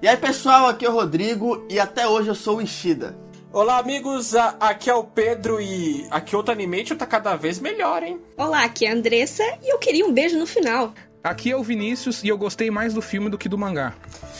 E aí pessoal, aqui é o Rodrigo e até hoje eu sou o Ishida. Olá amigos, aqui é o Pedro e aqui outro Animation tá cada vez melhor, hein? Olá, aqui é a Andressa e eu queria um beijo no final. Aqui é o Vinícius e eu gostei mais do filme do que do mangá.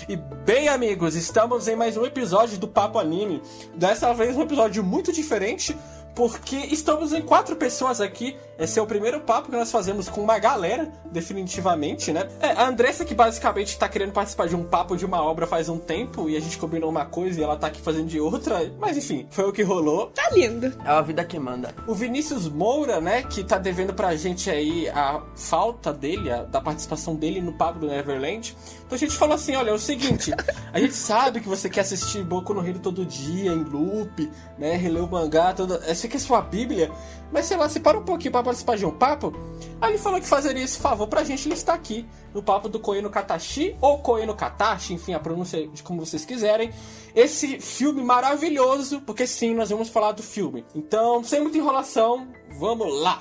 E bem, amigos, estamos em mais um episódio do Papo Anime. Dessa vez um episódio muito diferente, porque estamos em quatro pessoas aqui. Esse é o primeiro papo que nós fazemos com uma galera, definitivamente, né? É, a Andressa, que basicamente tá querendo participar de um papo de uma obra faz um tempo, e a gente combinou uma coisa e ela tá aqui fazendo de outra, mas enfim, foi o que rolou. Tá lindo. É a vida que manda. O Vinícius Moura, né, que tá devendo pra gente aí a falta dele, a, da participação dele no papo do Neverland. Então a gente falou assim: olha, é o seguinte, a gente sabe que você quer assistir Boku no Hero todo dia, em loop, né, reler o mangá, toda. Essa aqui é sua bíblia, mas sei lá, se para um pouquinho pra participar de um papo. Aí ele falou que fazeria esse favor pra gente, ele está aqui no papo do Koeno Katashi, ou Koeno Katashi, enfim, a pronúncia de como vocês quiserem. Esse filme maravilhoso, porque sim, nós vamos falar do filme. Então, sem muita enrolação, vamos lá!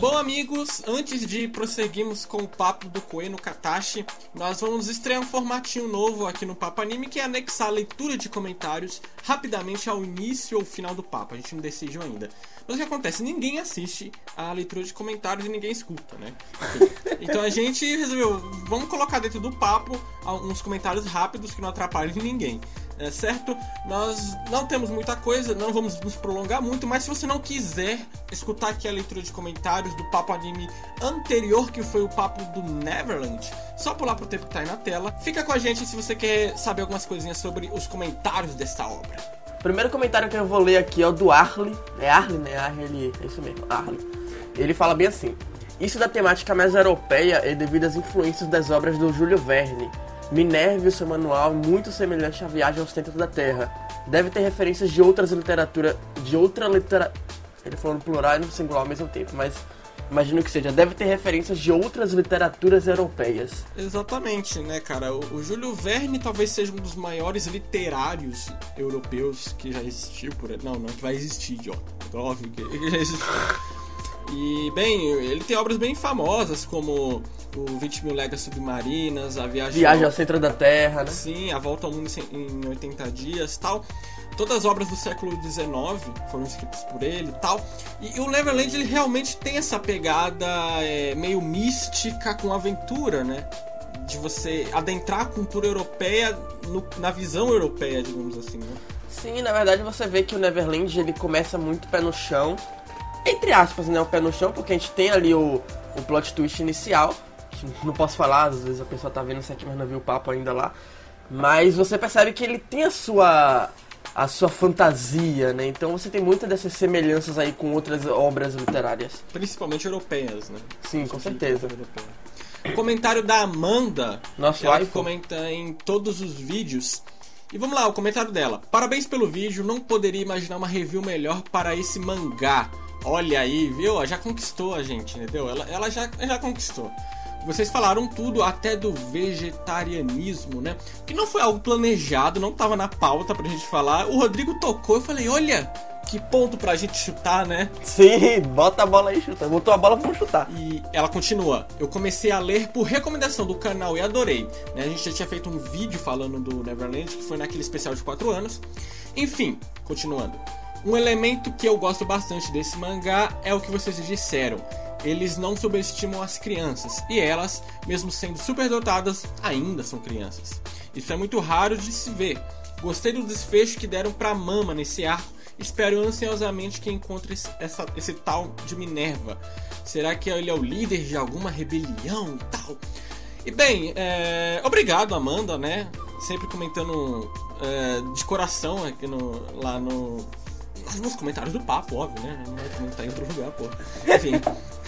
Bom, amigos, antes de prosseguirmos com o papo do Koe no Katashi, nós vamos estrear um formatinho novo aqui no Papo Anime, que é anexar a leitura de comentários rapidamente ao início ou final do papo. A gente não decidiu ainda. Mas o que acontece? Ninguém assiste a leitura de comentários e ninguém escuta, né? Então a gente resolveu, vamos colocar dentro do papo uns comentários rápidos que não atrapalhem ninguém é, certo? Nós não temos muita coisa, não vamos nos prolongar muito, mas se você não quiser escutar aqui a leitura de comentários do papo anime anterior, que foi o papo do Neverland, só pular pro tempo que tá aí na tela. Fica com a gente se você quer saber algumas coisinhas sobre os comentários desta obra. O primeiro comentário que eu vou ler aqui é o do Arley. É Arley, né? Arley, é isso mesmo, Arley. Ele fala bem assim: Isso da temática mais europeia é devido às influências das obras do Júlio Verne Minerva e seu manual muito semelhante à Viagem ao Centro da Terra. Deve ter referências de outras literatura, de outra literatura. Ele falou no plural e no singular ao mesmo tempo, mas imagino que seja. Deve ter referências de outras literaturas europeias. Exatamente, né, cara? O, o Júlio Verne talvez seja um dos maiores literários europeus que já existiu por Não, não que vai existir, idiota. Óbvio que já existiu. E, bem, ele tem obras bem famosas, como o 20 mil léguas submarinas, a viagem... Viagem ao centro da Terra, né? Sim, a volta ao mundo em 80 dias tal. Todas as obras do século XIX foram escritas por ele e tal. E, o Neverland, ele realmente tem essa pegada é, meio mística com aventura, né? De você adentrar a cultura europeia no, na visão europeia, digamos assim, né? Sim, na verdade você vê que o Neverland ele começa muito pé no chão entre aspas, né, o pé no chão, porque a gente tem ali o, o plot twist inicial. Não posso falar, às vezes a pessoa tá vendo isso aqui, mas não viu o papo ainda lá. Mas você percebe que ele tem a sua a sua fantasia, né? Então você tem muitas dessas semelhanças aí com outras obras literárias. Principalmente europeias, né? Sim, com certeza. Comentário da Amanda, Nosso que ela comenta em todos os vídeos. E vamos lá, o comentário dela. Parabéns pelo vídeo, não poderia imaginar uma review melhor para esse mangá. Olha aí, viu? Já conquistou a gente, entendeu? Ela, ela já, já conquistou. Vocês falaram tudo até do vegetarianismo, né? Que não foi algo planejado, não tava na pauta pra gente falar. O Rodrigo tocou, eu falei, olha, que ponto pra gente chutar, né? Sim, bota a bola aí, chuta. Botou a bola, vamos chutar. E ela continua. Eu comecei a ler por recomendação do canal e adorei. Né? A gente já tinha feito um vídeo falando do Neverland, que foi naquele especial de 4 anos. Enfim, continuando. Um elemento que eu gosto bastante desse mangá é o que vocês disseram. Eles não subestimam as crianças, e elas, mesmo sendo superdotadas, ainda são crianças. Isso é muito raro de se ver. Gostei do desfecho que deram pra Mama nesse arco. Espero ansiosamente que encontre essa, esse tal de Minerva. Será que ele é o líder de alguma rebelião e tal? E bem, é... obrigado Amanda, né? Sempre comentando é, de coração aqui no, lá no, nos comentários do papo, óbvio, né? Não vai comentar em outro lugar, pô. Enfim.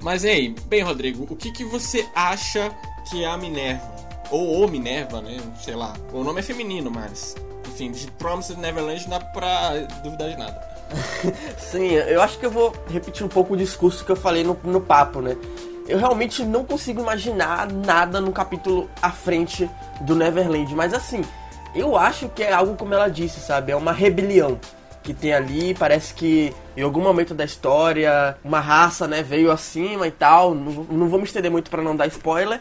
Mas aí, bem, Rodrigo, o que, que você acha que é a Minerva? Ou o Minerva, né? Sei lá. O nome é feminino, mas. Enfim, de Promised Neverland não dá pra duvidar de nada. Sim, eu acho que eu vou repetir um pouco o discurso que eu falei no, no papo, né? Eu realmente não consigo imaginar nada no capítulo à frente do Neverland, mas assim, eu acho que é algo como ela disse, sabe? É uma rebelião que tem ali. Parece que em algum momento da história uma raça, né, veio acima e tal. Não, não vamos estender muito para não dar spoiler.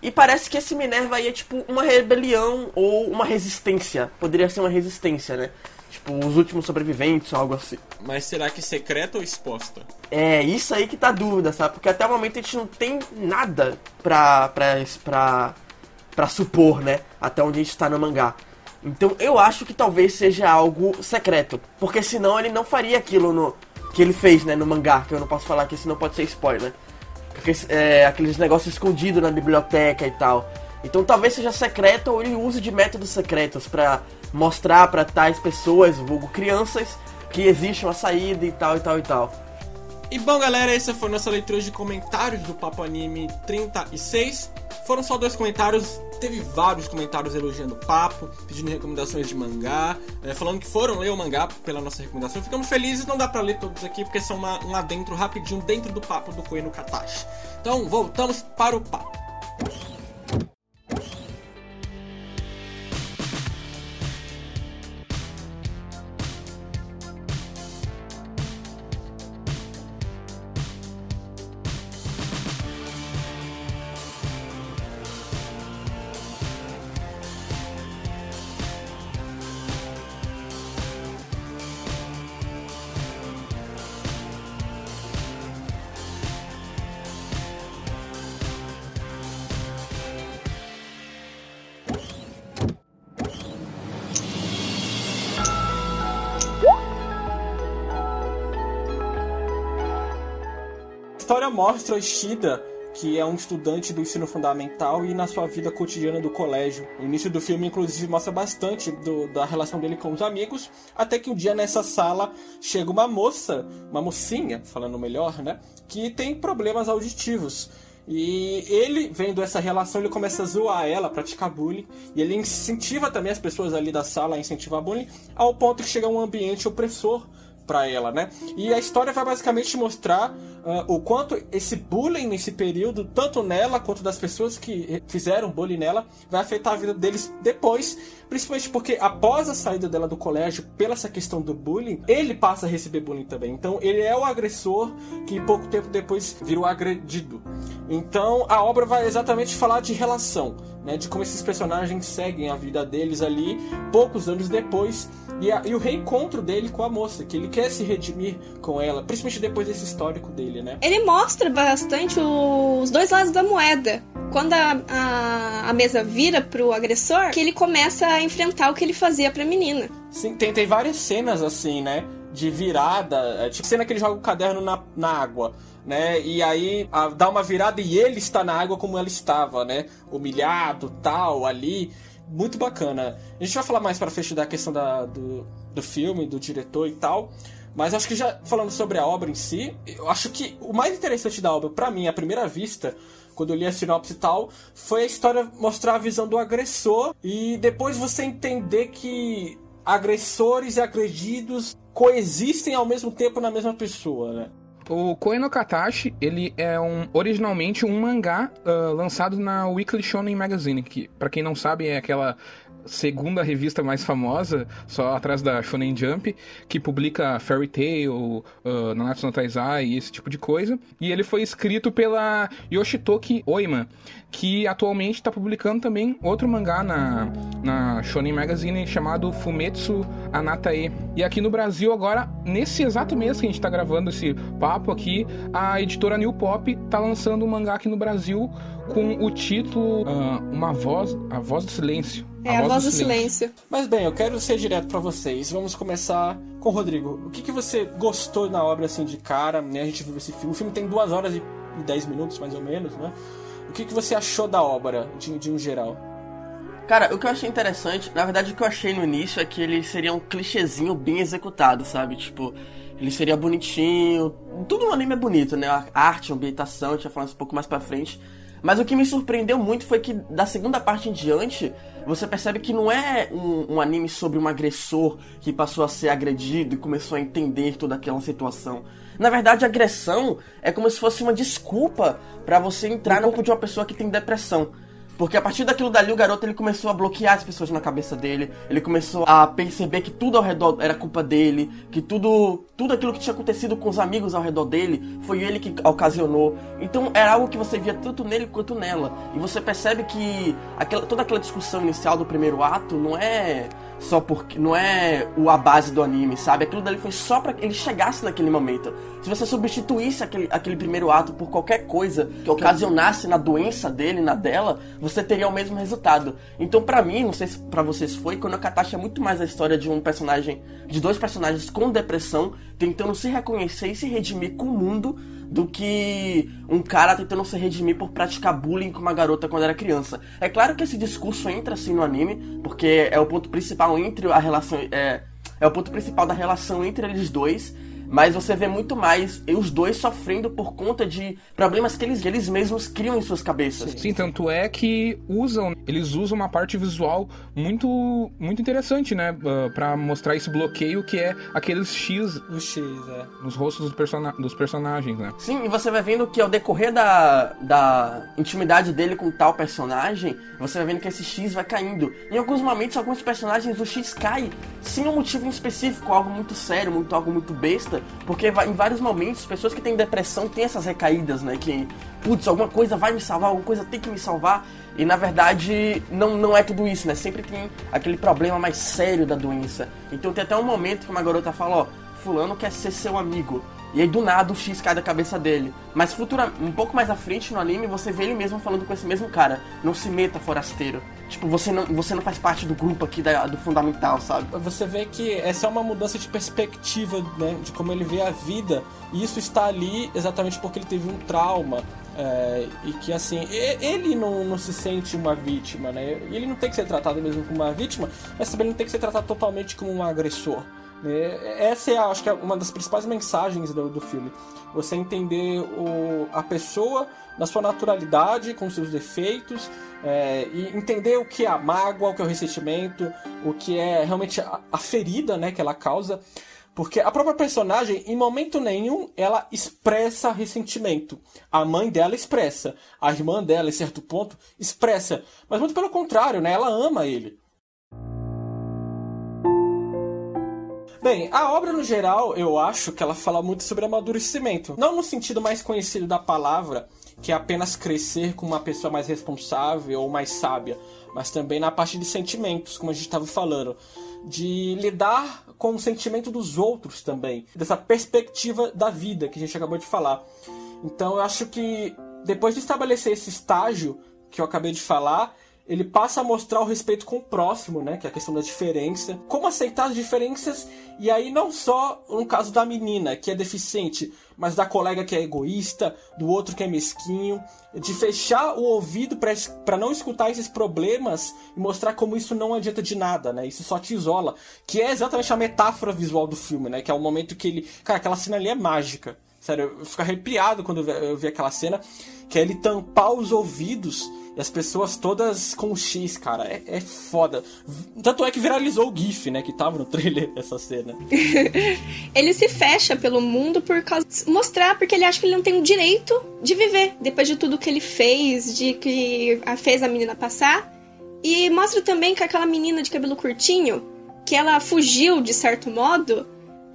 E parece que esse Minerva aí é tipo uma rebelião ou uma resistência. Poderia ser uma resistência, né? Tipo, os últimos sobreviventes ou algo assim. Mas será que secreta ou exposta? É, isso aí que tá a dúvida, sabe? Porque até o momento a gente não tem nada pra, pra, pra, pra supor, né? Até onde a gente tá no mangá. Então eu acho que talvez seja algo secreto. Porque senão ele não faria aquilo no, que ele fez, né, no mangá, que eu não posso falar que senão pode ser spoiler. Porque é, aqueles negócios escondidos na biblioteca e tal. Então talvez seja secreto ou ele use de métodos secretos para mostrar para tais pessoas, vulgo crianças, que existe uma saída e tal e tal e tal. E bom, galera, essa foi nossa leitura de comentários do Papo Anime 36. Foram só dois comentários, teve vários comentários elogiando o papo, pedindo recomendações de mangá, é, falando que foram ler o mangá pela nossa recomendação. Ficamos felizes, não dá pra ler todos aqui porque são uma, um adentro rapidinho dentro do papo do Koe no Katashi. Então, voltamos para o papo. História mostra o Ishida, que é um estudante do ensino fundamental e na sua vida cotidiana do colégio. O início do filme, inclusive, mostra bastante do, da relação dele com os amigos, até que um dia nessa sala chega uma moça, uma mocinha, falando melhor, né, que tem problemas auditivos. E ele, vendo essa relação, ele começa a zoar ela, praticar bullying. E ele incentiva também as pessoas ali da sala a incentivar bullying, ao ponto que chega um ambiente opressor para ela, né? E a história vai basicamente mostrar uh, o quanto esse bullying nesse período, tanto nela quanto das pessoas que fizeram bullying nela, vai afetar a vida deles depois, principalmente porque após a saída dela do colégio, pela essa questão do bullying, ele passa a receber bullying também. Então ele é o agressor que pouco tempo depois virou agredido. Então a obra vai exatamente falar de relação, né? De como esses personagens seguem a vida deles ali poucos anos depois e, a, e, o reencontro dele com a moça, que ele quer se redimir com ela, principalmente depois desse histórico dele, né? Ele mostra bastante os dois lados da moeda. Quando a, a, a mesa vira pro agressor, que ele começa a enfrentar o que ele fazia pra menina. Sim, tem, tem várias cenas assim, né? De virada, é, tipo cena que ele joga o caderno na, na água. Né? E aí a, dá uma virada e ele está na água como ela estava, né? Humilhado, tal, ali muito bacana. A gente vai falar mais para frente da questão da, do, do filme, do diretor e tal. Mas acho que já falando sobre a obra em si, eu acho que o mais interessante da obra, para mim, à primeira vista, quando eu li a sinopse e tal, foi a história mostrar a visão do agressor e depois você entender que agressores e agredidos coexistem ao mesmo tempo na mesma pessoa, né? O Koe no Katashi, ele é um, originalmente um mangá uh, lançado na Weekly Shonen Magazine, que, para quem não sabe, é aquela segunda revista mais famosa, só atrás da Shonen Jump, que publica Fairy Tail, uh, Nanatsu no Taizai e esse tipo de coisa. E ele foi escrito pela Yoshitoki Oima, que atualmente está publicando também outro mangá na, na Shonen Magazine chamado Fumetsu Anatae. E aqui no Brasil agora, nesse exato mês que a gente está gravando esse papo aqui, a editora New Pop está lançando um mangá aqui no Brasil com o título uh, Uma Voz, A Voz do Silêncio. É, a, a voz, do, do silêncio. silêncio. Mas bem, eu quero ser direto para vocês. Vamos começar com o Rodrigo. O que, que você gostou na obra assim de cara? Né? A gente viu esse filme. O filme tem duas horas e dez minutos, mais ou menos, né? O que, que você achou da obra, de, de um geral? Cara, o que eu achei interessante, na verdade o que eu achei no início é que ele seria um clichêzinho bem executado, sabe? Tipo, ele seria bonitinho. Tudo no anime é bonito, né? A arte, a ambientação, a gente vai falar um pouco mais pra frente. Mas o que me surpreendeu muito foi que da segunda parte em diante, você percebe que não é um, um, anime sobre um agressor que passou a ser agredido e começou a entender toda aquela situação. Na verdade, a agressão é como se fosse uma desculpa para você entrar no corpo de uma pessoa que tem depressão. Porque a partir daquilo dali, o garoto ele começou a bloquear as pessoas na cabeça dele. Ele começou a perceber que tudo ao redor era culpa dele, que tudo, tudo aquilo que tinha acontecido com os amigos ao redor dele foi ele que ocasionou. Então era algo que você via tanto nele quanto nela. E você percebe que aquela, toda aquela discussão inicial do primeiro ato não é só porque não é a base do anime, sabe? Aquilo dali foi só para ele chegasse naquele momento. Se você substituísse aquele, aquele primeiro ato por qualquer coisa que ocasionasse na doença dele, na dela, você teria o mesmo resultado. Então, para mim, não sei se para vocês foi, quando a Katashi é muito mais a história de um personagem, de dois personagens com depressão, tentando se reconhecer e se redimir com o mundo do que um cara tentando se redimir por praticar bullying com uma garota quando era criança. É claro que esse discurso entra assim no anime, porque é o ponto principal entre a relação. É, é o ponto principal da relação entre eles dois mas você vê muito mais os dois sofrendo por conta de problemas que eles, eles mesmos criam em suas cabeças. Sim, tanto é que usam, eles usam uma parte visual muito muito interessante, né, uh, para mostrar esse bloqueio que é aqueles X, o X, é. nos rostos dos, persona dos personagens, né? Sim, e você vai vendo que ao decorrer da, da intimidade dele com tal personagem, você vai vendo que esse X vai caindo. Em alguns momentos, alguns personagens o X cai sem um motivo em específico, algo muito sério, muito algo muito besta porque em vários momentos, pessoas que têm depressão têm essas recaídas, né? Que, putz, alguma coisa vai me salvar, alguma coisa tem que me salvar. E na verdade, não, não é tudo isso, né? Sempre tem aquele problema mais sério da doença. Então tem até um momento que uma garota fala: Ó, Fulano quer ser seu amigo. E aí do nada o X cai da cabeça dele. Mas futura, um pouco mais à frente no anime, você vê ele mesmo falando com esse mesmo cara. Não se meta, forasteiro. Tipo, você não, você não faz parte do grupo aqui da, do fundamental, sabe? Você vê que essa é uma mudança de perspectiva, né? De como ele vê a vida. E isso está ali exatamente porque ele teve um trauma. É, e que assim, ele não, não se sente uma vítima, né? Ele não tem que ser tratado mesmo como uma vítima, mas também não tem que ser tratado totalmente como um agressor. Né? Essa é, acho que, é uma das principais mensagens do, do filme. Você entender o, a pessoa na sua naturalidade, com seus defeitos, é, e entender o que é a mágoa, o que é o ressentimento, o que é realmente a, a ferida né, que ela causa. Porque a própria personagem, em momento nenhum, ela expressa ressentimento. A mãe dela expressa. A irmã dela, em certo ponto, expressa. Mas muito pelo contrário, né? Ela ama ele. Bem, a obra no geral, eu acho que ela fala muito sobre amadurecimento. Não no sentido mais conhecido da palavra, que é apenas crescer com uma pessoa mais responsável ou mais sábia, mas também na parte de sentimentos, como a gente estava falando, de lidar com o sentimento dos outros também, dessa perspectiva da vida que a gente acabou de falar. Então eu acho que depois de estabelecer esse estágio que eu acabei de falar, ele passa a mostrar o respeito com o próximo, né? Que é a questão da diferença. Como aceitar as diferenças, e aí não só no caso da menina, que é deficiente, mas da colega que é egoísta, do outro que é mesquinho, de fechar o ouvido para não escutar esses problemas e mostrar como isso não adianta de nada, né? Isso só te isola. Que é exatamente a metáfora visual do filme, né? Que é o momento que ele. Cara, aquela cena ali é mágica. Sério, eu fico arrepiado quando eu vi aquela cena, que é ele tampar os ouvidos e as pessoas todas com X, cara. É, é foda. Tanto é que viralizou o GIF, né? Que tava no trailer essa cena. ele se fecha pelo mundo por causa. mostrar, porque ele acha que ele não tem o direito de viver. Depois de tudo que ele fez, de que fez a menina passar. E mostra também que aquela menina de cabelo curtinho, que ela fugiu, de certo modo,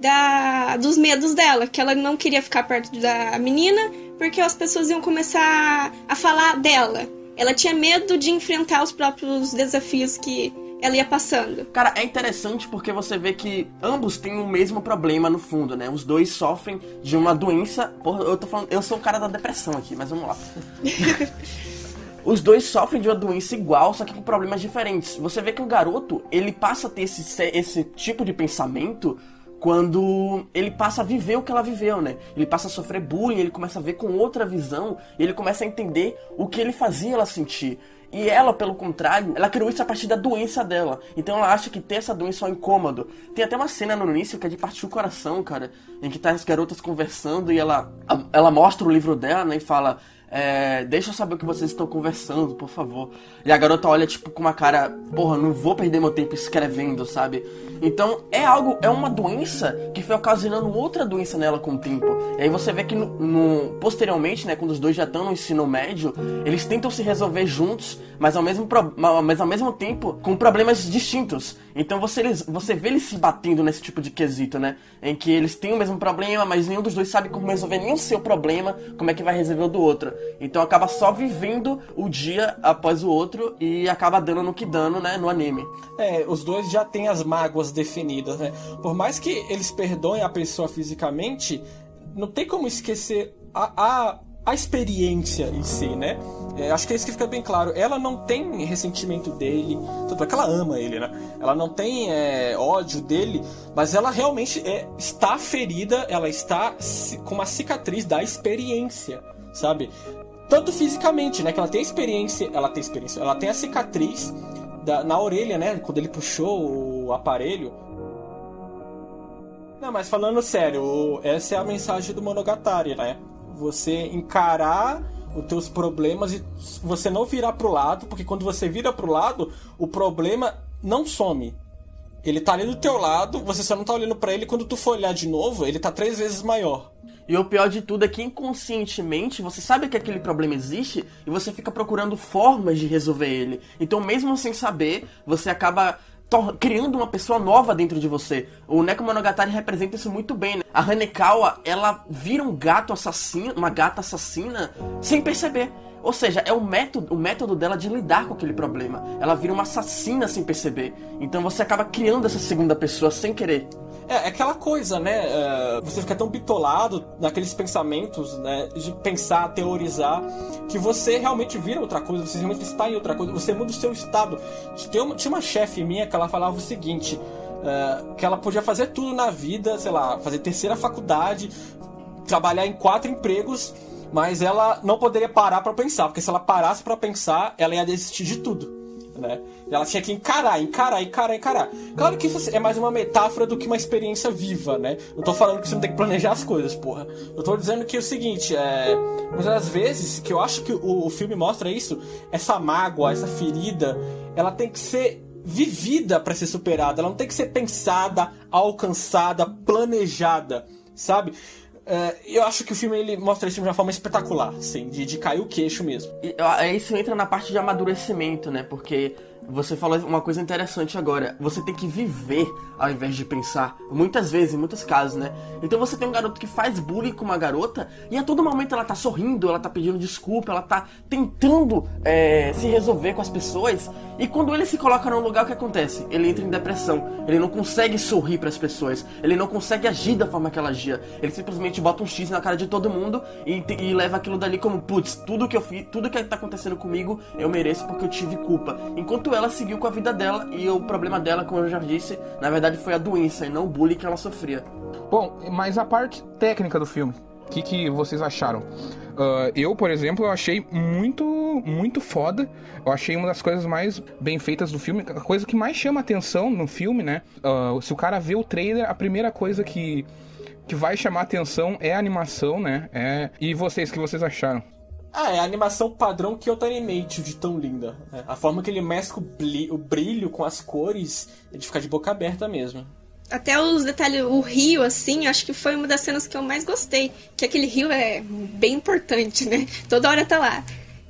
da, dos medos dela, que ela não queria ficar perto da menina porque as pessoas iam começar a falar dela. Ela tinha medo de enfrentar os próprios desafios que ela ia passando. Cara, é interessante porque você vê que ambos têm o mesmo problema no fundo, né? Os dois sofrem de uma doença. Porra, eu tô falando. Eu sou o cara da depressão aqui, mas vamos lá. Os dois sofrem de uma doença igual, só que com problemas diferentes. Você vê que o garoto, ele passa a ter esse, esse tipo de pensamento quando ele passa a viver o que ela viveu, né? Ele passa a sofrer bullying, ele começa a ver com outra visão, ele começa a entender o que ele fazia ela sentir. E ela, pelo contrário, ela criou isso a partir da doença dela. Então ela acha que ter essa doença é um incômodo. Tem até uma cena no início que é de partir o coração, cara, em que tá as garotas conversando e ela, ela mostra o livro dela, né, e fala: é, deixa eu saber o que vocês estão conversando, por favor. E a garota olha, tipo, com uma cara, porra, não vou perder meu tempo escrevendo, sabe? Então é algo, é uma doença que foi ocasionando outra doença nela com o tempo. E aí você vê que no, no posteriormente, né, quando os dois já estão no ensino médio, eles tentam se resolver juntos, mas ao mesmo, mas ao mesmo tempo com problemas distintos. Então você, você vê eles se batendo nesse tipo de quesito, né? Em que eles têm o mesmo problema, mas nenhum dos dois sabe como resolver nenhum seu problema, como é que vai resolver o do outro. Então acaba só vivendo o dia após o outro e acaba dando no que dando, né, no anime. É, os dois já têm as mágoas definidas, né? Por mais que eles perdoem a pessoa fisicamente, não tem como esquecer a, a, a experiência em si, né? É, acho que é isso que fica bem claro. Ela não tem ressentimento dele, tanto é que ela ama ele, né? Ela não tem é, ódio dele, mas ela realmente é, está ferida, ela está com uma cicatriz da experiência, sabe? Tanto fisicamente, né? Que ela tem experiência, ela tem experiência, ela tem a cicatriz da, na orelha, né? Quando ele puxou aparelho. Não, mas falando sério, essa é a mensagem do Monogatari, né? Você encarar os teus problemas e você não virar pro lado, porque quando você vira pro lado, o problema não some. Ele tá ali do teu lado, você só não tá olhando para ele, quando tu for olhar de novo, ele tá três vezes maior. E o pior de tudo é que inconscientemente você sabe que aquele problema existe e você fica procurando formas de resolver ele. Então, mesmo sem saber, você acaba criando uma pessoa nova dentro de você. O Neko Monogatari representa isso muito bem, né? A Hanekawa, ela vira um gato assassino, uma gata assassina, sem perceber. Ou seja, é o método, o método dela de lidar com aquele problema. Ela vira uma assassina sem perceber. Então você acaba criando essa segunda pessoa sem querer. É, é aquela coisa, né? É, você fica tão bitolado naqueles pensamentos, né? De pensar, teorizar, que você realmente vira outra coisa, você realmente está em outra coisa, você muda o seu estado. Tinha uma, tinha uma chefe minha que ela falava o seguinte: é, que ela podia fazer tudo na vida, sei lá, fazer terceira faculdade, trabalhar em quatro empregos, mas ela não poderia parar para pensar, porque se ela parasse para pensar, ela ia desistir de tudo né? Ela tinha que encarar, encarar, encarar, encarar. Claro que isso é mais uma metáfora do que uma experiência viva, né? Não tô falando que você não tem que planejar as coisas, porra. Eu tô dizendo que é o seguinte, é. Mas às vezes, que eu acho que o, o filme mostra isso, essa mágoa, essa ferida, ela tem que ser vivida para ser superada. Ela não tem que ser pensada, alcançada, planejada, sabe? Uh, eu acho que o filme ele mostra isso de uma forma espetacular, assim, de, de cair o queixo mesmo. E, isso entra na parte de amadurecimento, né? Porque você falou uma coisa interessante agora. Você tem que viver ao invés de pensar. Muitas vezes, em muitos casos, né? Então você tem um garoto que faz bullying com uma garota e a todo momento ela tá sorrindo, ela tá pedindo desculpa, ela tá tentando é, se resolver com as pessoas. E quando ele se coloca num lugar, o que acontece? Ele entra em depressão. Ele não consegue sorrir para as pessoas. Ele não consegue agir da forma que ela agia. Ele simplesmente bota um X na cara de todo mundo e, e leva aquilo dali como, putz, tudo que eu fiz, tudo que tá acontecendo comigo, eu mereço porque eu tive culpa. Enquanto ela seguiu com a vida dela e o problema dela, como eu já disse, na verdade foi a doença e não o bullying que ela sofria. Bom, mas a parte técnica do filme, o que, que vocês acharam? Uh, eu, por exemplo, eu achei muito, muito foda. Eu achei uma das coisas mais bem feitas do filme. A coisa que mais chama atenção no filme, né? Uh, se o cara vê o trailer, a primeira coisa que, que vai chamar atenção é a animação, né? É... E vocês, o que vocês acharam? Ah, é a animação padrão Kyoto Animate de tão linda. É, a forma que ele mescla o brilho com as cores é de ficar de boca aberta mesmo. Até os detalhes, o rio, assim, acho que foi uma das cenas que eu mais gostei. Que aquele rio é bem importante, né? Toda hora tá lá.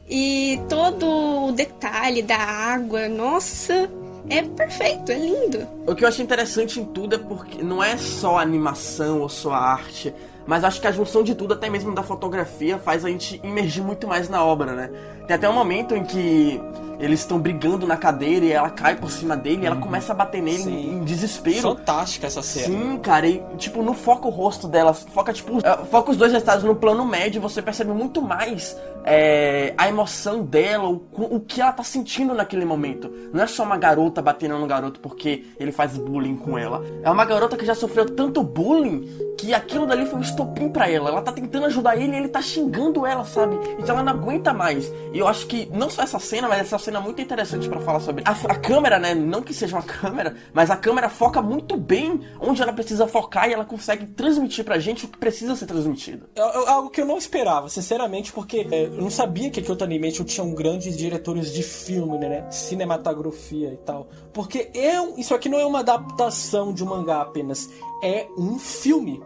E todo o detalhe da água, nossa, é perfeito, é lindo. O que eu acho interessante em tudo é porque não é só a animação ou só a arte mas acho que a junção de tudo, até mesmo da fotografia, faz a gente imergir muito mais na obra, né? Tem até um momento em que eles estão brigando na cadeira e ela cai por cima dele e ela uhum. começa a bater nele Sim. em desespero. Fantástica essa cena. Sim, cara, e tipo, não foca o rosto dela, foca tipo, uh, foca os dois estados no plano médio, você percebe muito mais é, a emoção dela, o, o que ela tá sentindo naquele momento. Não é só uma garota batendo no garoto porque ele faz bullying com ela. É uma garota que já sofreu tanto bullying que aquilo dali foi um estopim para ela. Ela tá tentando ajudar ele e ele tá xingando ela, sabe? Então ela não aguenta mais. E eu acho que não só essa cena, mas essa cena é muito interessante para falar sobre. A, a, câmera, né? Não que seja uma câmera, mas a câmera foca muito bem onde ela precisa focar e ela consegue transmitir pra gente o que precisa ser transmitido. É, é algo que eu não esperava, sinceramente, porque é, eu não sabia que Kyoto Animation tinham grandes diretores de filme, né? Cinematografia e tal. Porque é, isso aqui não é uma adaptação de um mangá apenas, é um filme.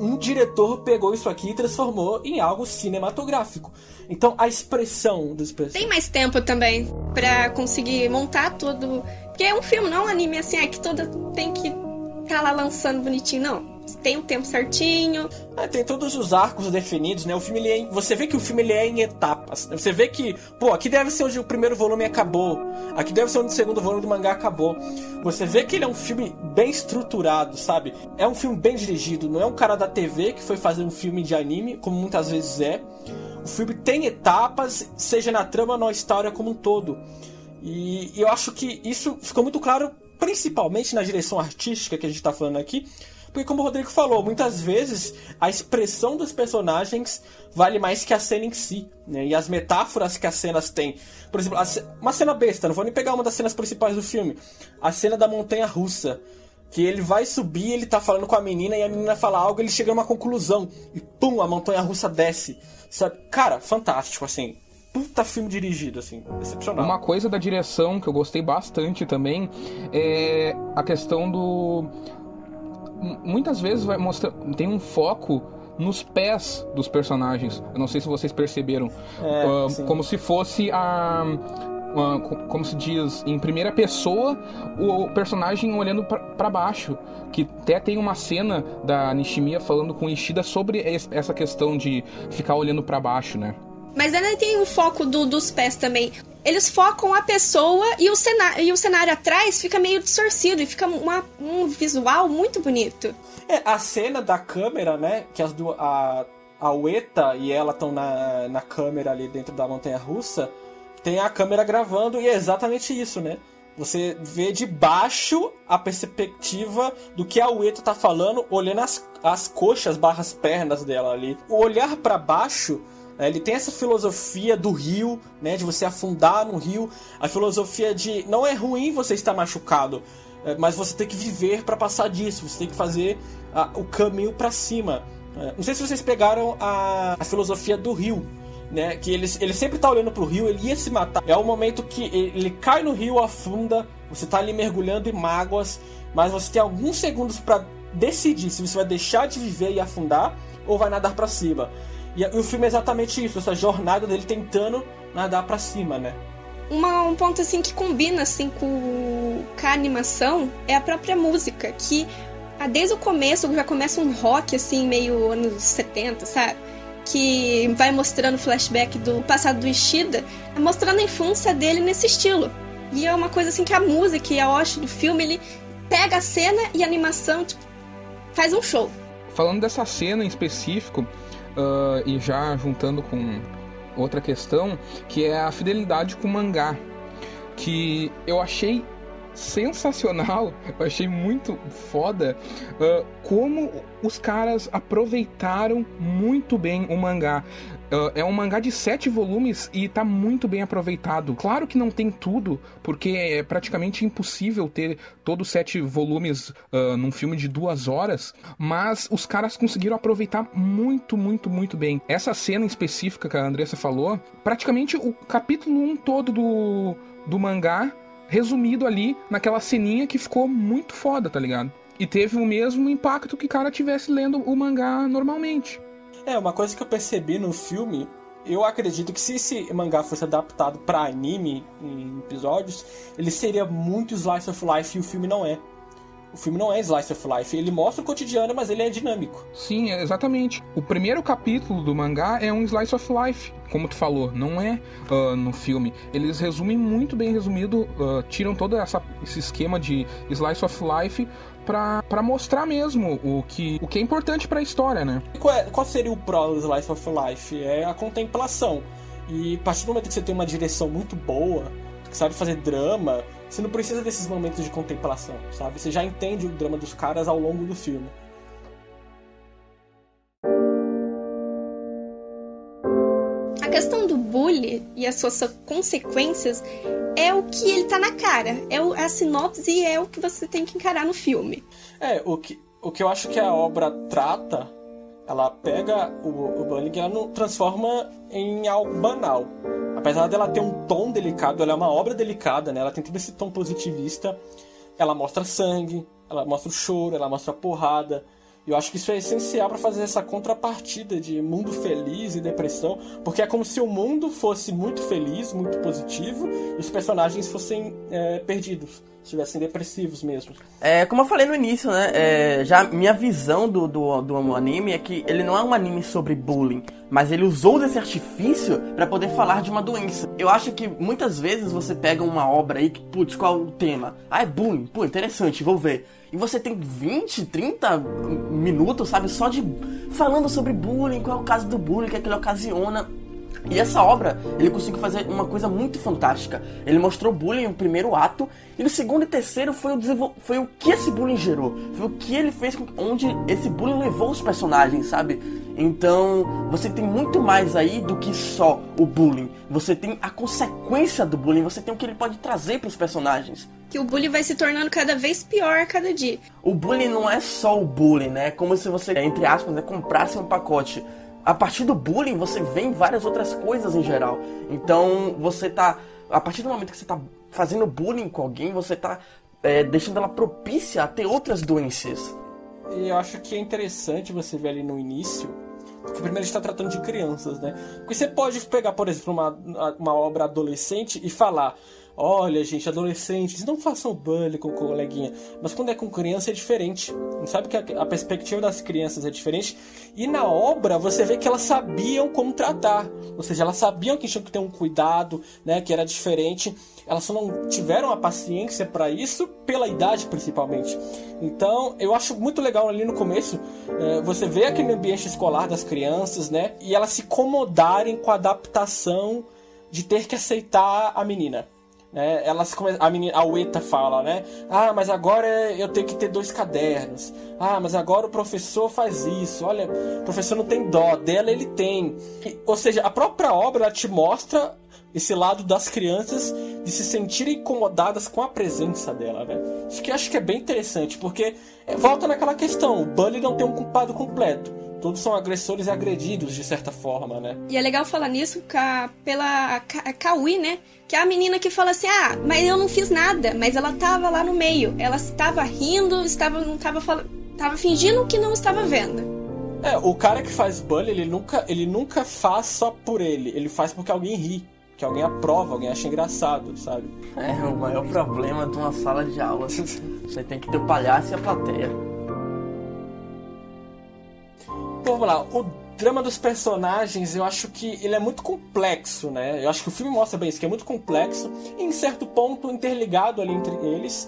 Um diretor pegou isso aqui e transformou em algo cinematográfico. Então a expressão dos personagens. Tem mais tempo também para conseguir montar tudo. Porque é um filme, não é um anime assim, é que toda tem que tá lá lançando bonitinho, não tem um tempo certinho. É, tem todos os arcos definidos, né? O filme, ele é em... você vê que o filme ele é em etapas. Você vê que, pô, aqui deve ser onde o primeiro volume acabou. Aqui deve ser onde o segundo volume do mangá acabou. Você vê que ele é um filme bem estruturado, sabe? É um filme bem dirigido. Não é um cara da TV que foi fazer um filme de anime, como muitas vezes é. O filme tem etapas, seja na trama na história como um todo. E eu acho que isso ficou muito claro, principalmente na direção artística que a gente tá falando aqui porque, como o Rodrigo falou, muitas vezes a expressão dos personagens vale mais que a cena em si, né? E as metáforas que as cenas têm. Por exemplo, uma cena besta, não vou nem pegar uma das cenas principais do filme. A cena da montanha russa. Que ele vai subir, ele tá falando com a menina e a menina fala algo, ele chega a uma conclusão. E pum, a montanha russa desce. Sabe? Cara, fantástico, assim puta filme dirigido, assim, excepcional. Uma coisa da direção que eu gostei bastante também é a questão do muitas vezes vai mostrar tem um foco nos pés dos personagens. Eu não sei se vocês perceberam, é, uh, como se fosse a uh, como se diz em primeira pessoa o, personagem olhando para baixo que até tem uma cena da Nishimiya falando com Ishida sobre essa questão de ficar olhando para baixo, né? Mas ainda tem o foco do, dos pés também. Eles focam a pessoa e o, cenário, e o cenário atrás fica meio distorcido e fica uma, um visual muito bonito. É, a cena da câmera, né? Que as duas. A, a Ueta e ela estão na, na câmera ali dentro da montanha russa. Tem a câmera gravando e é exatamente isso, né? Você vê de baixo a perspectiva do que a Ueta tá falando, olhando as, as coxas barras pernas dela ali. O olhar para baixo ele tem essa filosofia do rio, né, de você afundar no rio, a filosofia de não é ruim você estar machucado, é, mas você tem que viver para passar disso, você tem que fazer a, o caminho para cima. É, não sei se vocês pegaram a, a filosofia do rio, né, que ele, ele sempre tá olhando pro rio, ele ia se matar. É o momento que ele, ele cai no rio, afunda, você tá ali mergulhando em mágoas, mas você tem alguns segundos para decidir se você vai deixar de viver e afundar ou vai nadar para cima. E, o filme é exatamente isso, essa jornada dele tentando nadar para cima, né? Uma, um ponto assim que combina assim com, com a animação é a própria música, que ah, desde o começo já começa um rock assim, meio anos 70, sabe? Que vai mostrando flashback do passado do Ishida, mostrando a infância dele nesse estilo. E é uma coisa assim que a música e a hoste do filme, ele pega a cena e a animação tipo, faz um show. Falando dessa cena em específico, uh, e já juntando com outra questão, que é a fidelidade com o mangá, que eu achei sensacional, eu achei muito foda uh, como os caras aproveitaram muito bem o mangá. Uh, é um mangá de sete volumes e tá muito bem aproveitado. Claro que não tem tudo, porque é praticamente impossível ter todos sete volumes uh, num filme de duas horas, mas os caras conseguiram aproveitar muito, muito, muito bem. Essa cena específica que a Andressa falou, praticamente o capítulo 1 um todo do, do mangá resumido ali naquela ceninha que ficou muito foda, tá ligado? E teve o mesmo impacto que o cara tivesse lendo o mangá normalmente. É, uma coisa que eu percebi no filme, eu acredito que se esse mangá fosse adaptado para anime em episódios, ele seria muito slice of life e o filme não é. O filme não é slice of life, ele mostra o cotidiano, mas ele é dinâmico. Sim, exatamente. O primeiro capítulo do mangá é um slice of life, como tu falou, não é uh, no filme. Eles resumem muito bem resumido, uh, tiram todo essa, esse esquema de slice of life para mostrar mesmo o que, o que é importante para a história, né? Qual, é, qual seria o pró do Slice of Life? É a contemplação. E a partir do momento que você tem uma direção muito boa, que sabe fazer drama, você não precisa desses momentos de contemplação, sabe? Você já entende o drama dos caras ao longo do filme. Questão do bullying e as suas consequências é o que ele tá na cara. É o, a sinopse e é o que você tem que encarar no filme. É, o que, o que eu acho que a obra trata ela pega o, o bullying e transforma em algo banal. Apesar dela ter um tom delicado, ela é uma obra delicada, né? Ela tem todo esse tom positivista. Ela mostra sangue, ela mostra o choro, ela mostra a porrada. Eu acho que isso é essencial para fazer essa contrapartida de mundo feliz e depressão, porque é como se o mundo fosse muito feliz, muito positivo, e os personagens fossem é, perdidos, estivessem depressivos mesmo. É, como eu falei no início, né? É, já minha visão do, do, do anime é que ele não é um anime sobre bullying, mas ele usou desse artifício para poder falar de uma doença. Eu acho que muitas vezes você pega uma obra aí que, putz, qual o tema? Ah, é bullying. Pô, interessante, vou ver e você tem 20, 30 minutos, sabe, só de falando sobre bullying, qual é o caso do bullying, que, é que ele ocasiona. E essa obra, ele conseguiu fazer uma coisa muito fantástica. Ele mostrou bullying no primeiro ato, e no segundo e terceiro foi o, foi o que esse bullying gerou. Foi o que ele fez, onde esse bullying levou os personagens, sabe? Então, você tem muito mais aí do que só o bullying. Você tem a consequência do bullying, você tem o que ele pode trazer para os personagens que o bullying vai se tornando cada vez pior a cada dia. O bullying não é só o bullying, né? É como se você, entre aspas, né, comprasse um pacote. A partir do bullying, você vê várias outras coisas em geral. Então, você tá. A partir do momento que você tá fazendo bullying com alguém, você tá é, deixando ela propícia a ter outras doenças. E eu acho que é interessante você ver ali no início porque primeiro a gente está tratando de crianças, né? Porque você pode pegar, por exemplo, uma, uma obra adolescente e falar: Olha, gente, adolescentes, não façam bullying com coleguinha. Mas quando é com criança é diferente. Sabe que a, a, perspectiva das crianças é diferente. E na obra você vê que elas sabiam como tratar. Ou seja, elas sabiam que tinham que ter um cuidado, né? Que era diferente. Elas só não tiveram a paciência para isso pela idade, principalmente. Então, eu acho muito legal ali no começo é, você vê aquele ambiente escolar das crianças, né? E elas se incomodarem com a adaptação de ter que aceitar a menina. É, elas a, menina, a Ueta fala, né? Ah, mas agora eu tenho que ter dois cadernos. Ah, mas agora o professor faz isso. Olha, o professor não tem dó, dela ele tem. E, ou seja, a própria obra te mostra esse lado das crianças de se sentirem incomodadas com a presença dela, né? Isso que eu acho que é bem interessante, porque é, volta naquela questão, o Bully não tem um culpado completo. Todos são agressores e agredidos, de certa forma, né? E é legal falar nisso a, pela a Kawi, né? Que é a menina que fala assim, ah, mas eu não fiz nada, mas ela tava lá no meio. Ela estava rindo, estava, não estava falando. Tava fingindo que não estava vendo. É, o cara que faz bullying, ele nunca, ele nunca faz só por ele. Ele faz porque alguém ri que alguém aprova, alguém acha engraçado, sabe? É, o maior problema de uma sala de aula. Você tem que ter o palhaço e a plateia. vamos lá, o drama dos personagens, eu acho que ele é muito complexo, né? Eu acho que o filme mostra bem isso, que é muito complexo e em certo ponto interligado ali entre eles,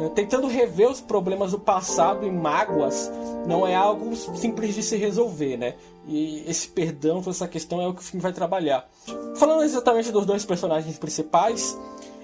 eh, tentando rever os problemas do passado e mágoas, não é algo simples de se resolver, né? E esse perdão, toda essa questão é o que o filme vai trabalhar. Falando exatamente dos dois personagens principais,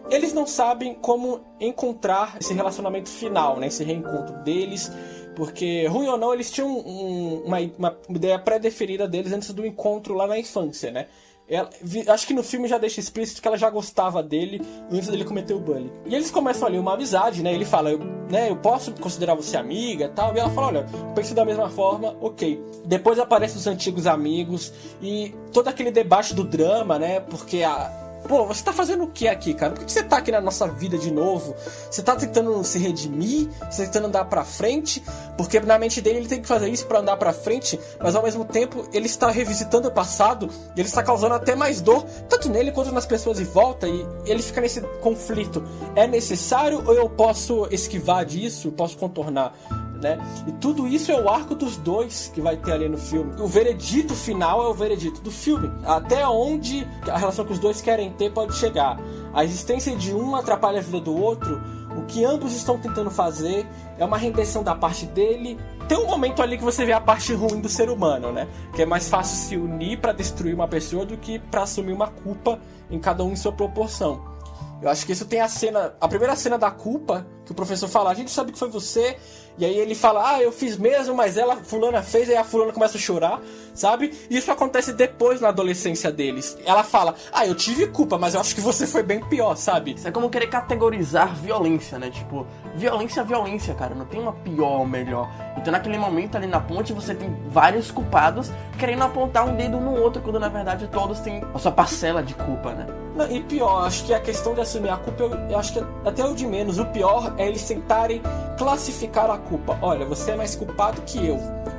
eles não sabem como encontrar esse relacionamento final, né? Esse reencontro deles porque, ruim ou não, eles tinham um, uma, uma ideia pré-definida deles antes do encontro lá na infância, né? Ela, acho que no filme já deixa explícito que ela já gostava dele antes dele cometer o bullying. E eles começam ali uma amizade, né? Ele fala, eu, né, eu posso considerar você amiga tal. E ela fala, olha, penso da mesma forma, ok. Depois aparecem os antigos amigos e todo aquele debate do drama, né? Porque a, Pô, você tá fazendo o que aqui, cara? Por que você tá aqui na nossa vida de novo? Você tá tentando se redimir? Você tá tentando andar pra frente? Porque na mente dele ele tem que fazer isso para andar pra frente, mas ao mesmo tempo ele está revisitando o passado e ele está causando até mais dor, tanto nele quanto nas pessoas em volta, e ele fica nesse conflito. É necessário ou eu posso esquivar disso? Posso contornar? Né? E tudo isso é o arco dos dois que vai ter ali no filme. O veredito final é o veredito do filme. Até onde a relação que os dois querem ter pode chegar. A existência de um atrapalha a vida do outro. O que ambos estão tentando fazer é uma rendição da parte dele. Tem um momento ali que você vê a parte ruim do ser humano, né? Que é mais fácil se unir para destruir uma pessoa do que para assumir uma culpa em cada um em sua proporção. Eu acho que isso tem a cena. A primeira cena da culpa Que o professor fala, a gente sabe que foi você. E aí ele fala, ah, eu fiz mesmo, mas ela, fulana fez, aí a fulana começa a chorar, sabe? E isso acontece depois na adolescência deles. Ela fala, ah, eu tive culpa, mas eu acho que você foi bem pior, sabe? Isso é como querer categorizar violência, né? Tipo, violência é violência, cara. Não tem uma pior ou melhor. Então naquele momento ali na ponte você tem vários culpados querendo apontar um dedo no outro, quando na verdade todos têm a sua parcela de culpa, né? Não, e pior, acho que a questão de assumir a culpa, eu, eu acho que até o de menos. O pior é eles tentarem classificar a culpa. Olha, você é mais culpado que eu.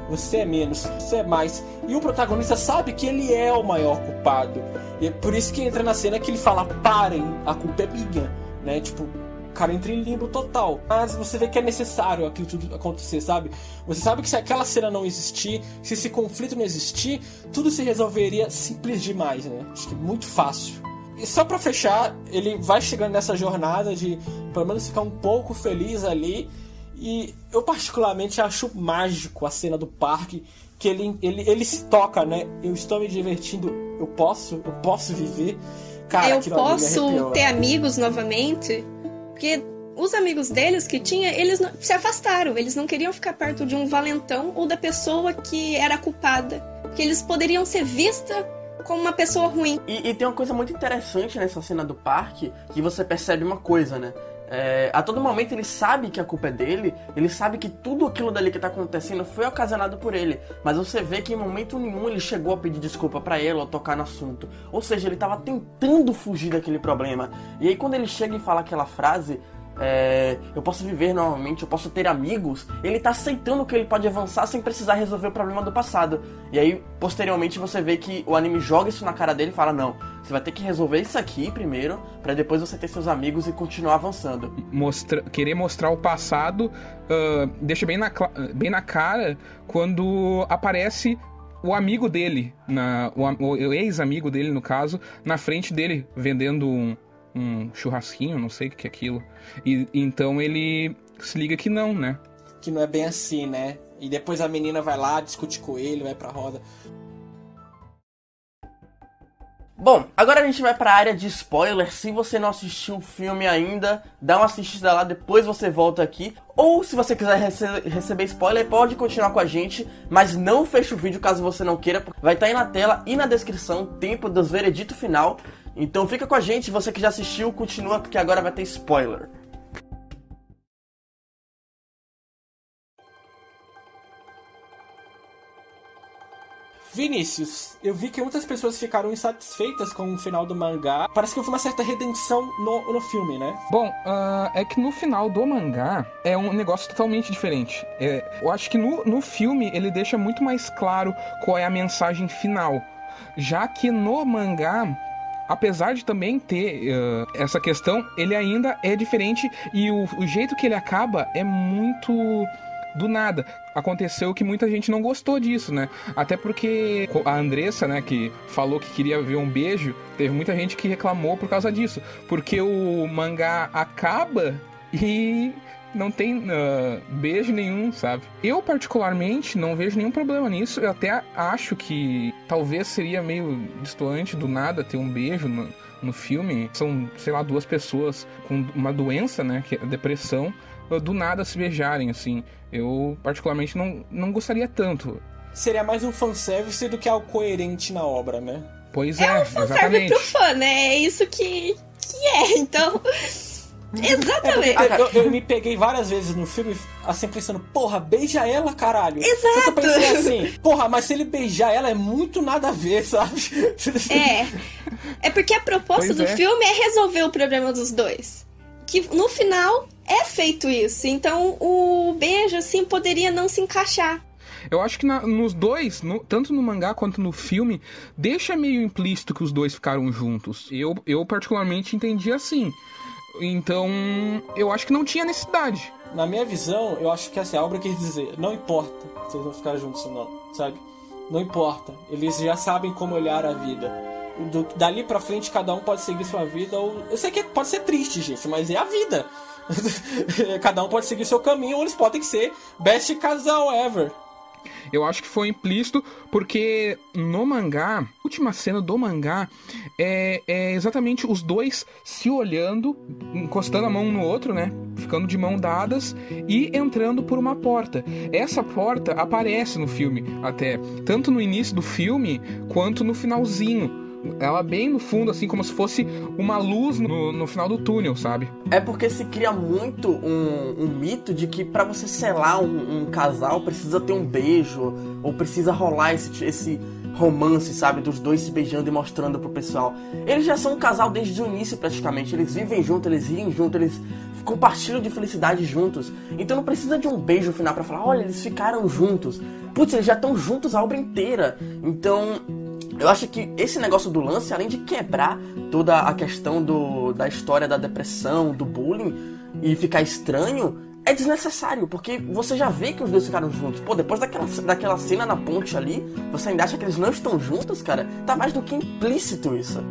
Você é menos, você é mais. E o protagonista sabe que ele é o maior culpado. E é por isso que entra na cena que ele fala: parem, a culpa é minha. Né? Tipo, o cara entra em limbo total. Mas você vê que é necessário aquilo tudo acontecer, sabe? Você sabe que se aquela cena não existir, se esse conflito não existir, tudo se resolveria simples demais, né? Acho que muito fácil. E só para fechar, ele vai chegando nessa jornada de pelo menos ficar um pouco feliz ali. E eu particularmente acho mágico a cena do parque, que ele, ele, ele se toca, né? Eu estou me divertindo, eu posso, eu posso viver. Cara, eu posso ter amigos novamente, porque os amigos deles que tinha, eles se afastaram, eles não queriam ficar perto de um valentão ou da pessoa que era culpada, porque eles poderiam ser vista como uma pessoa ruim. E, e, tem uma coisa muito interessante nessa cena do parque, que você percebe uma coisa, né? É, a todo momento ele sabe que a culpa é dele, ele sabe que tudo aquilo dali que tá acontecendo foi ocasionado por ele, mas você vê que em momento nenhum ele chegou a pedir desculpa para ela ou tocar no assunto. Ou seja, ele tava tentando fugir daquele problema. E aí quando ele chega e fala aquela frase, é, eu posso viver novamente, eu posso ter amigos, ele tá aceitando que ele pode avançar sem precisar resolver o problema do passado. E aí, posteriormente, você vê que o anime joga isso na cara dele e fala: Não, você vai ter que resolver isso aqui primeiro, para depois você ter seus amigos e continuar avançando. Mostra, querer mostrar o passado uh, deixa bem na, bem na cara quando aparece o amigo dele, na, o, o ex-amigo dele, no caso, na frente dele, vendendo um, um churrasquinho, não sei o que é aquilo. E então ele se liga que não, né? Que não é bem assim, né? E depois a menina vai lá, discute com ele, vai pra roda. Bom, agora a gente vai para a área de spoiler. Se você não assistiu o filme ainda, dá uma assistida lá, depois você volta aqui. Ou se você quiser rece receber spoiler, pode continuar com a gente, mas não feche o vídeo caso você não queira. Vai estar tá aí na tela e na descrição o tempo dos veredito final. Então fica com a gente, você que já assistiu, continua porque agora vai ter spoiler. Vinícius, eu vi que muitas pessoas ficaram insatisfeitas com o final do mangá. Parece que houve uma certa redenção no, no filme, né? Bom, uh, é que no final do mangá é um negócio totalmente diferente. É, eu acho que no, no filme ele deixa muito mais claro qual é a mensagem final. Já que no mangá apesar de também ter uh, essa questão, ele ainda é diferente e o, o jeito que ele acaba é muito do nada. Aconteceu que muita gente não gostou disso, né? Até porque a Andressa, né, que falou que queria ver um beijo, teve muita gente que reclamou por causa disso. Porque o mangá acaba e não tem uh, beijo nenhum, sabe? Eu, particularmente, não vejo nenhum problema nisso. Eu até acho que talvez seria meio distoante do nada ter um beijo no, no filme. São, sei lá, duas pessoas com uma doença, né? Que é a depressão, uh, do nada se beijarem, assim. Eu, particularmente, não, não gostaria tanto. Seria mais um fanservice do que algo coerente na obra, né? Pois é, é um fanservice exatamente. pro fã, né? É isso que, que é, então... Exatamente. É eu, eu, me peguei várias vezes no filme, assim, pensando, porra, beija ela, caralho. Exato. Só que eu pensei assim, porra, mas se ele beijar ela é muito nada a ver, sabe? É. É porque a proposta pois do é. filme é resolver o problema dos dois. Que no final é feito isso. Então o beijo, assim, poderia não se encaixar. Eu acho que na, nos dois, no, tanto no mangá quanto no filme, deixa meio implícito que os dois ficaram juntos. Eu, eu particularmente entendi assim. Então, eu acho que não tinha necessidade. Na minha visão, eu acho que essa obra quer dizer, não importa se eles vão ficar juntos ou não, sabe? Não importa. Eles já sabem como olhar a vida. Do, dali pra frente, cada um pode seguir sua vida. Ou... Eu sei que pode ser triste, gente, mas é a vida. cada um pode seguir seu caminho, ou eles podem ser best casal ever. Eu acho que foi implícito porque no mangá, a última cena do mangá é, é, exatamente os dois se olhando, encostando a mão um no outro, né? Ficando de mão dadas e entrando por uma porta. Essa porta aparece no filme até, tanto no início do filme quanto no finalzinho ela bem no fundo, assim, como se fosse uma luz no, no final do túnel, sabe? É porque se cria muito um, um mito de que para você selar um, um, casal precisa ter um beijo, ou precisa rolar esse, esse romance, sabe? Dos dois se beijando e mostrando pro pessoal. Eles já são um casal desde o início, praticamente. Eles vivem juntos, eles riem juntos, eles compartilham de felicidade juntos. Então não precisa de um beijo final para falar, olha, eles ficaram juntos. Putz, eles já estão juntos a obra inteira. Então eu acho que esse negócio do lance, além de quebrar toda a questão do, da história da depressão, do bullying e ficar estranho, é desnecessário, porque você já vê que os dois ficaram juntos. Pô, depois daquela, daquela cena na ponte ali, você ainda acha que eles não estão juntos, cara? Tá mais do que implícito isso.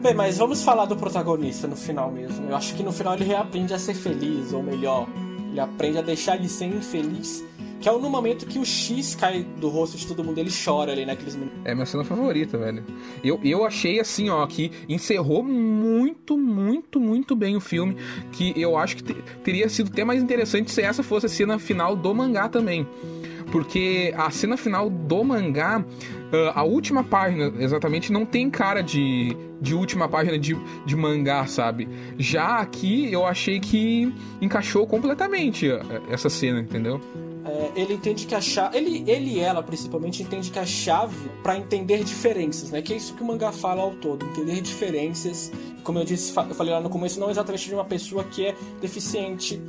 Bem, mas vamos falar do protagonista no final mesmo. Eu acho que no final ele reaprende a ser feliz, ou melhor, ele aprende a deixar de ser infeliz que é no momento que o X cai do rosto de todo mundo, ele chora ali naqueles minutos. É minha cena favorita, velho. Eu, eu achei assim, ó, que encerrou muito, muito, muito bem o filme. Que eu acho que teria sido até mais interessante se essa fosse a cena final do mangá também. Porque a cena final do mangá, a última página, exatamente, não tem cara de, de última página de, de mangá, sabe? Já aqui eu achei que encaixou completamente essa cena, entendeu? É, ele entende que a chave. Ele, ele e ela, principalmente, entende que a chave para entender diferenças, né? Que é isso que o mangá fala ao todo, entender diferenças. Como eu disse, eu falei lá no começo, não exatamente de uma pessoa que é deficiente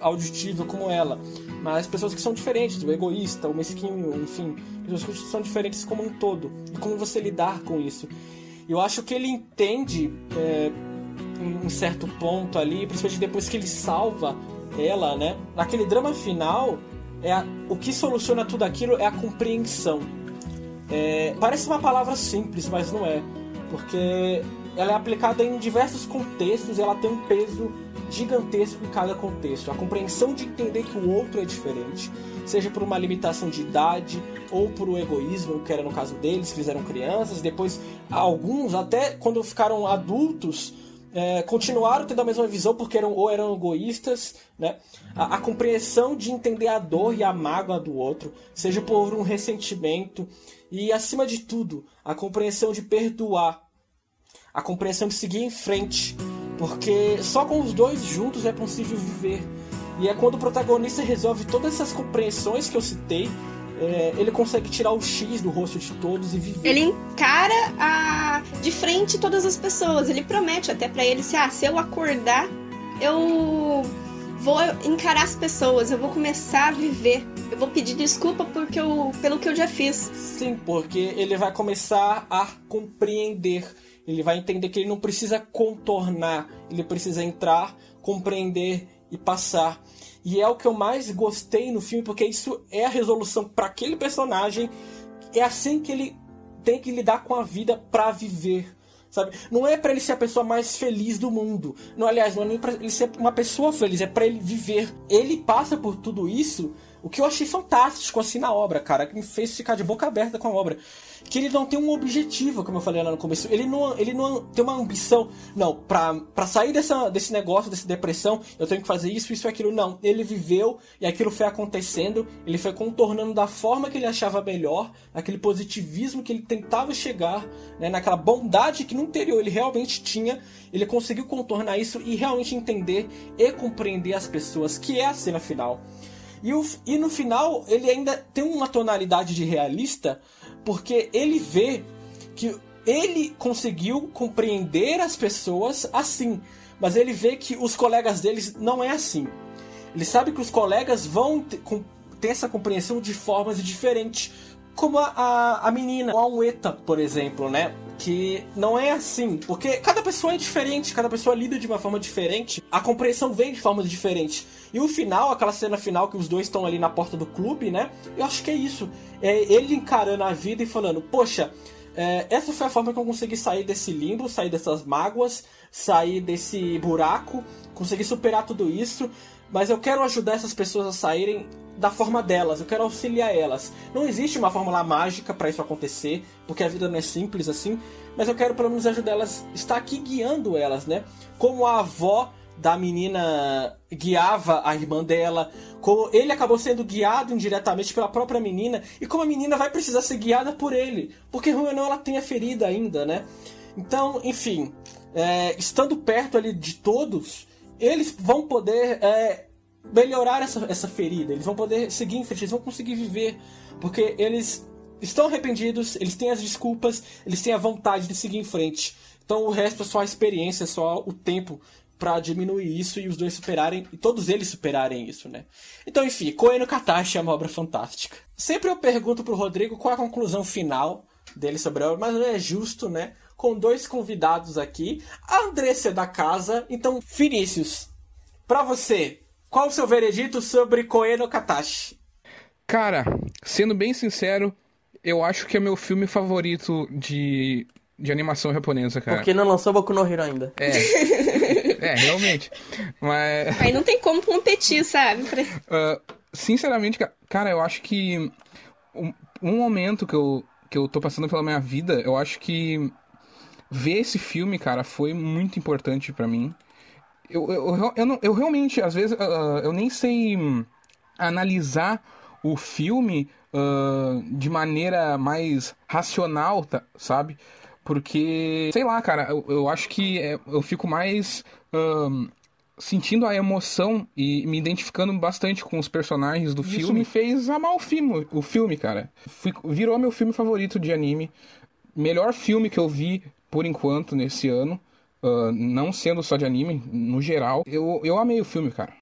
auditiva como ela, mas pessoas que são diferentes, o egoísta, o mesquinho, enfim, pessoas que são diferentes como um todo. E como você lidar com isso. Eu acho que ele entende. É, um certo ponto ali, principalmente depois que ele salva ela, né? Naquele drama final, é a, o que soluciona tudo aquilo é a compreensão. É, parece uma palavra simples, mas não é, porque ela é aplicada em diversos contextos e ela tem um peso gigantesco em cada contexto. A compreensão de entender que o outro é diferente, seja por uma limitação de idade ou por um egoísmo, que era no caso deles, que eles eram crianças, depois alguns até quando ficaram adultos é, continuaram tendo a mesma visão porque eram ou eram egoístas, né? A, a, compreensão de entender a dor e a mágoa do outro, seja por um ressentimento e acima de tudo, a compreensão de perdoar, a compreensão de seguir em frente, porque só com os dois juntos é possível viver. E é quando o protagonista resolve todas essas compreensões que eu citei é, ele consegue tirar o X do rosto de todos e viver. Ele encara a... de frente todas as pessoas. Ele promete até para ele se, ah, se eu acordar, eu vou encarar as pessoas, eu vou começar a viver. Eu vou pedir desculpa porque eu, pelo que eu já fiz. Sim, porque ele vai começar a compreender. Ele vai entender que ele não precisa contornar, ele precisa entrar, compreender e passar. E é o que eu mais gostei no filme, porque isso é a resolução para aquele personagem. É assim que ele tem que lidar com a vida para viver. Sabe? Não é para ele ser a pessoa mais feliz do mundo. Não, aliás, não é nem para ele ser uma pessoa feliz, é para ele viver. Ele passa por tudo isso, o que eu achei fantástico assim na obra, cara, que me fez ficar de boca aberta com a obra que ele não tem um objetivo, como eu falei lá no começo. Ele não, ele não tem uma ambição. Não, pra, pra sair dessa, desse negócio, dessa depressão, eu tenho que fazer isso, isso e aquilo. Não. Ele viveu e aquilo foi acontecendo. Ele foi contornando da forma que ele achava melhor, naquele positivismo que ele tentava chegar, né, naquela bondade que no interior ele realmente tinha. Ele conseguiu contornar isso e realmente entender e compreender as pessoas, que é a cena final. E, o, e no final ele ainda tem uma tonalidade de realista porque ele vê que ele conseguiu compreender as pessoas assim, mas ele vê que os colegas deles não é assim. Ele sabe que os colegas vão ter essa compreensão de formas diferentes, como a, a, a menina, a Ueta, por exemplo, né? que não é assim, porque cada pessoa é diferente, cada pessoa lida de uma forma diferente, a compreensão vem de formas diferentes. E o final, aquela cena final que os dois estão ali na porta do clube, né? Eu acho que é isso. É ele encarando a vida e falando, poxa, é, essa foi a forma que eu consegui sair desse limbo, sair dessas mágoas, sair desse buraco, conseguir superar tudo isso. Mas eu quero ajudar essas pessoas a saírem da forma delas, eu quero auxiliar elas. Não existe uma fórmula mágica para isso acontecer, porque a vida não é simples assim, mas eu quero pelo menos ajudar elas, estar aqui guiando elas, né? Como a avó da menina guiava a irmã dela, como ele acabou sendo guiado indiretamente pela própria menina, e como a menina vai precisar ser guiada por ele, porque ruim ou não ela tem a ferida ainda, né? Então, enfim, é, estando perto ali de todos, eles vão poder é, melhorar essa, essa ferida, eles vão poder seguir em frente, eles vão conseguir viver, porque eles estão arrependidos, eles têm as desculpas, eles têm a vontade de seguir em frente. Então o resto é só a experiência, é só o tempo para diminuir isso e os dois superarem, e todos eles superarem isso, né? Então, enfim, Koe Katashi é uma obra fantástica. Sempre eu pergunto pro Rodrigo qual é a conclusão final dele sobre a obra, mas não é justo, né? Com dois convidados aqui, a Andressa da casa. Então, Vinícius, para você, qual o seu veredito sobre Koe Katashi? Cara, sendo bem sincero, eu acho que é meu filme favorito de, de animação japonesa, cara. Porque não lançou Boku no Hero ainda. É. é, realmente. Mas. Aí não tem como competir, sabe? Uh, sinceramente, cara, eu acho que um, um, momento que eu, que eu tô passando pela minha vida, eu acho que ver esse filme, cara, foi muito importante para mim. Eu, eu, eu, eu, não, eu realmente, às vezes, uh, eu nem sei analisar o filme uh, de maneira mais racional, tá, sabe? Porque, sei lá, cara, eu, eu acho que é, eu fico mais uh, sentindo a emoção e me identificando bastante com os personagens do Isso filme. Isso me fez amar o filme, o filme, cara. Fui, virou meu filme favorito de anime. Melhor filme que eu vi por enquanto nesse ano. Uh, não sendo só de anime, no geral. Eu, eu amei o filme, cara.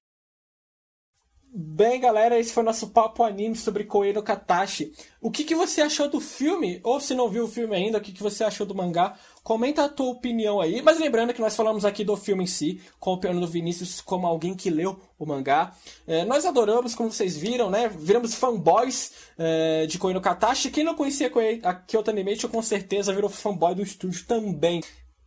Bem, galera, esse foi nosso papo anime sobre Koei no Katashi. O que, que você achou do filme? Ou se não viu o filme ainda, o que, que você achou do mangá? Comenta a tua opinião aí. Mas lembrando que nós falamos aqui do filme em si, com a opinião do Vinícius como alguém que leu o mangá. É, nós adoramos, como vocês viram, né? Viramos fanboys é, de Koei no Katashi. Quem não conhecia a Kyoto Animation, com certeza virou fanboy do estúdio também.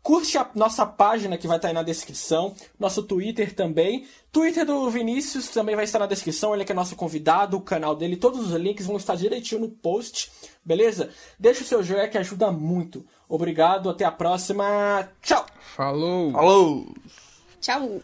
Curte a nossa página que vai estar aí na descrição, nosso Twitter também. Twitter do Vinícius também vai estar na descrição, ele é que é nosso convidado, o canal dele, todos os links vão estar direitinho no post, beleza? Deixa o seu joinha que ajuda muito. Obrigado, até a próxima. Tchau! Falou! Falou! Tchau!